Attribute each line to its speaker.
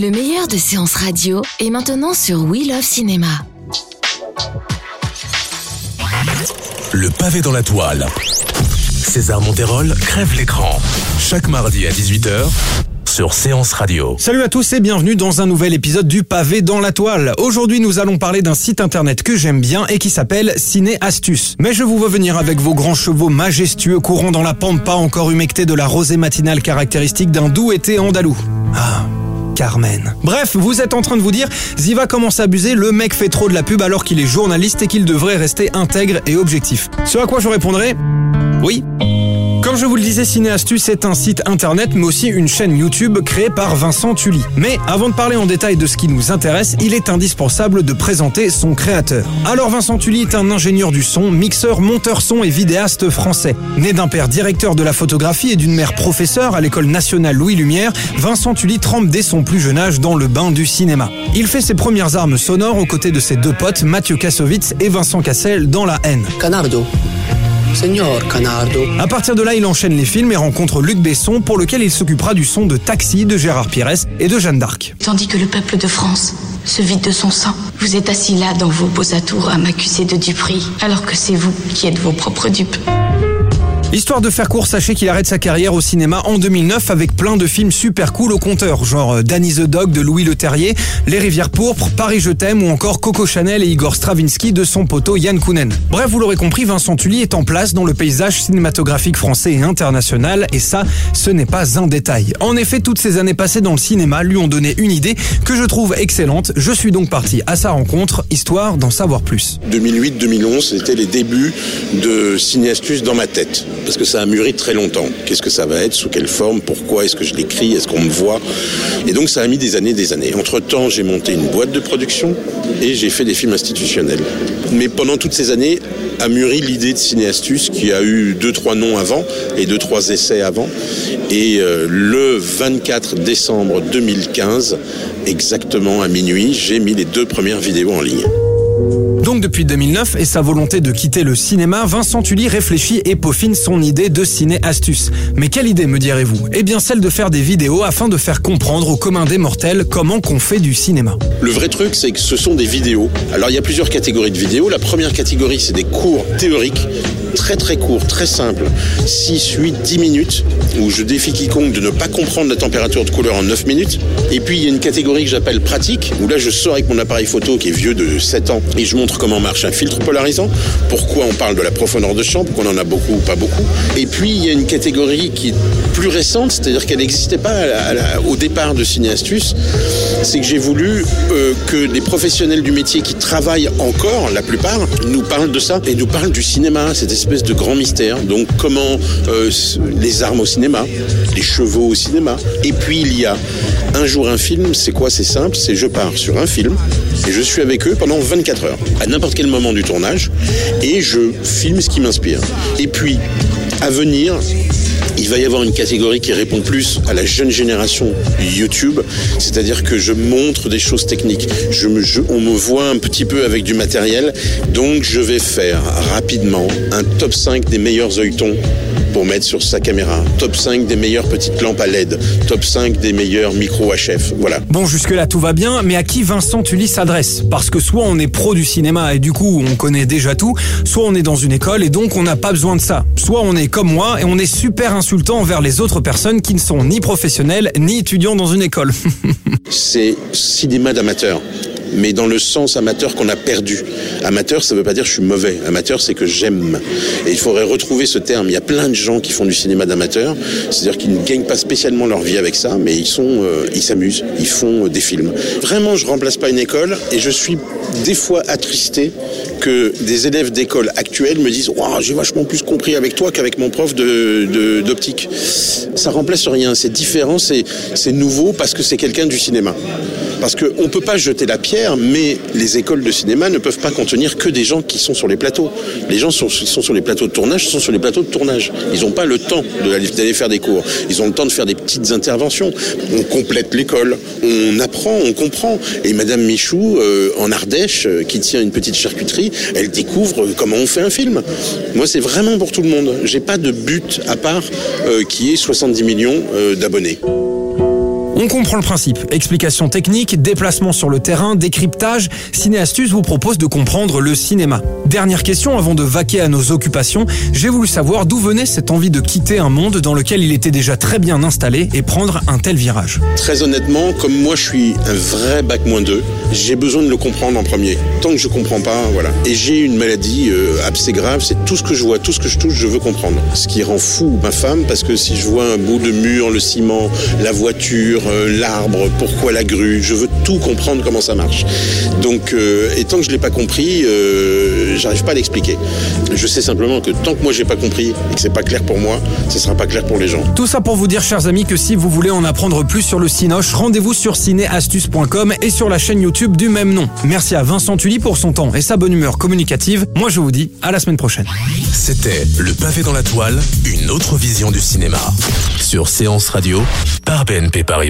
Speaker 1: Le meilleur de séances radio est maintenant sur We Love Cinéma.
Speaker 2: Le pavé dans la toile. César Monterol crève l'écran. Chaque mardi à 18h sur Séance Radio.
Speaker 3: Salut à tous et bienvenue dans un nouvel épisode du pavé dans la toile. Aujourd'hui, nous allons parler d'un site internet que j'aime bien et qui s'appelle Ciné Astuce. Mais je vous veux venir avec vos grands chevaux majestueux courant dans la pampa encore humectée de la rosée matinale caractéristique d'un doux été andalou. Ah. Carmen. Bref, vous êtes en train de vous dire, Ziva commence à abuser, le mec fait trop de la pub alors qu'il est journaliste et qu'il devrait rester intègre et objectif. Ce à quoi je répondrai, oui. Comme je vous le disais, Cinéastuce est un site internet mais aussi une chaîne YouTube créée par Vincent Tully. Mais avant de parler en détail de ce qui nous intéresse, il est indispensable de présenter son créateur. Alors Vincent Tully est un ingénieur du son, mixeur, monteur son et vidéaste français. Né d'un père directeur de la photographie et d'une mère professeure à l'école nationale Louis Lumière, Vincent Tully trempe dès son plus jeune âge dans le bain du cinéma. Il fait ses premières armes sonores aux côtés de ses deux potes Mathieu Kassovitz et Vincent Cassel dans La haine.
Speaker 4: Canardo. Canardo.
Speaker 3: À partir de là, il enchaîne les films et rencontre Luc Besson pour lequel il s'occupera du son de Taxi de Gérard Pires et de Jeanne d'Arc.
Speaker 5: Tandis que le peuple de France se vide de son sang, vous êtes assis là dans vos beaux atours à m'accuser de duperie, alors que c'est vous qui êtes vos propres dupes.
Speaker 3: Histoire de faire court, sachez qu'il arrête sa carrière au cinéma en 2009 avec plein de films super cool au compteur, genre euh, Danny the Dog de Louis Leterrier, Les Rivières Pourpres, Paris Je t'aime ou encore Coco Chanel et Igor Stravinsky de son poteau Yann Kounen. Bref, vous l'aurez compris, Vincent Tully est en place dans le paysage cinématographique français et international et ça, ce n'est pas un détail. En effet, toutes ces années passées dans le cinéma lui ont donné une idée que je trouve excellente. Je suis donc parti à sa rencontre, histoire d'en savoir plus.
Speaker 6: 2008-2011, c'était les débuts de Cinéastus dans ma tête. Parce que ça a mûri très longtemps. Qu'est-ce que ça va être? Sous quelle forme? Pourquoi Est-ce que je l'écris? Est-ce qu'on me voit? Et donc ça a mis des années, des années. Entre-temps, j'ai monté une boîte de production et j'ai fait des films institutionnels. Mais pendant toutes ces années, a mûri l'idée de Cinéastus qui a eu deux, trois noms avant et deux, trois essais avant. Et euh, le 24 décembre 2015, exactement à minuit, j'ai mis les deux premières vidéos en ligne.
Speaker 3: Donc depuis 2009 et sa volonté de quitter le cinéma, Vincent Tully réfléchit et peaufine son idée de ciné-astuce. Mais quelle idée me direz-vous? Eh bien celle de faire des vidéos afin de faire comprendre aux communs des mortels comment qu'on fait du cinéma.
Speaker 6: Le vrai truc, c'est que ce sont des vidéos. Alors il y a plusieurs catégories de vidéos. La première catégorie, c'est des cours théoriques très très courts, très simples, 6, 8, 10 minutes, où je défie quiconque de ne pas comprendre la température de couleur en 9 minutes. Et puis il y a une catégorie que j'appelle pratique, où là je sors avec mon appareil photo qui est vieux de 7 ans et je montre comment marche un filtre polarisant, pourquoi on parle de la profondeur de champ, pourquoi on en a beaucoup ou pas beaucoup. Et puis il y a une catégorie qui est plus récente, c'est-à-dire qu'elle n'existait pas au départ de Cinéastus, c'est que j'ai voulu euh, que les professionnels du métier qui travaillent encore, la plupart, nous parlent de ça et nous parlent du cinéma, espèce de grand mystère. Donc comment euh, les armes au cinéma, les chevaux au cinéma. Et puis il y a un jour un film, c'est quoi? C'est simple, c'est je pars sur un film et je suis avec eux pendant 24 heures, à n'importe quel moment du tournage, et je filme ce qui m'inspire. Et puis, à venir, va y avoir une catégorie qui répond plus à la jeune génération YouTube, c'est-à-dire que je montre des choses techniques. On me voit un petit peu avec du matériel, donc je vais faire rapidement un top 5 des meilleurs œilletons pour mettre sur sa caméra, top 5 des meilleures petites lampes à LED, top 5 des meilleurs micros HF. Voilà.
Speaker 3: Bon, jusque-là tout va bien, mais à qui Vincent Tully s'adresse? Parce que soit on est pro du cinéma et du coup on connaît déjà tout, soit on est dans une école et donc on n'a pas besoin de ça. Soit on est comme moi et on est super insultant envers les autres personnes qui ne sont ni professionnels ni étudiants dans une école.
Speaker 6: c'est cinéma d'amateur. mais dans le sens amateur qu'on a perdu. Amateur, ça veut pas dire je suis mauvais. Amateur, c'est que j'aime. Et il faudrait retrouver ce terme. Il y a plein de gens qui font du cinéma d'amateur, c'est-à-dire qu'ils ne gagnent pas spécialement leur vie avec ça, mais ils sont, euh, ils s'amusent, ils font des films. Vraiment, je remplace pas une école et je suis des fois attristé que des élèves d'école actuelle me disent j'ai vachement plus compris avec toi qu'avec mon prof de, d'optique. Ça remplace rien, c'est différent, c'est, c'est nouveau parce que c'est quelqu'un du cinéma. Parce qu'on ne peut pas jeter la pierre, mais les écoles de cinéma ne peuvent pas contenir que des gens qui sont sur les plateaux. Les gens sont, sont sur les plateaux de tournage, sont sur les plateaux de tournage. Ils n'ont pas le temps d'aller faire des cours. Ils ont le temps de faire des petites interventions. On complète l'école, on apprend, on comprend. Et Madame Michou, euh, en Ardèche, euh, qui tient une petite charcuterie, elle découvre comment on fait un film. Moi, c'est vraiment pour tout le monde. J'ai pas de but à part euh, qui est 70 millions d'abonnés.
Speaker 3: On comprend le principe. Explication technique, déplacement sur le terrain, décryptage. Cinéastus vous propose de comprendre le cinéma. Dernière question avant de vaquer à nos occupations. J'ai voulu savoir d'où venait cette envie de quitter un monde dans lequel il était déjà très bien installé et prendre un tel virage.
Speaker 6: Très honnêtement, comme moi je suis un vrai bac moins 2, j'ai besoin de le comprendre en premier. Tant que je comprends pas, voilà. Et j'ai une maladie euh, assez grave, c'est tout ce que je vois, tout ce que je touche, je veux comprendre. Ce qui rend fou ma femme, parce que si je vois un bout de mur, le ciment, la voiture, euh, l'arbre, pourquoi la grue. Je veux tout comprendre comment ça marche. Donc, euh, et tant que je l'ai pas compris, euh, j'arrive pas à l'expliquer. Je sais simplement que tant que moi j'ai pas compris et que c'est pas clair pour moi, ce sera pas clair pour les gens.
Speaker 3: Tout ça pour vous dire, chers amis, que si vous voulez en apprendre plus sur le Cinoche, rendez-vous sur cinéastuce.com et sur la chaîne YouTube du même nom. Merci à Vincent Tully pour son temps et sa bonne humeur communicative. Moi, je vous dis à la semaine prochaine.
Speaker 2: C'était Le Pavé dans la Toile, une autre vision du cinéma. Sur Séance Radio, par BNP Paribas.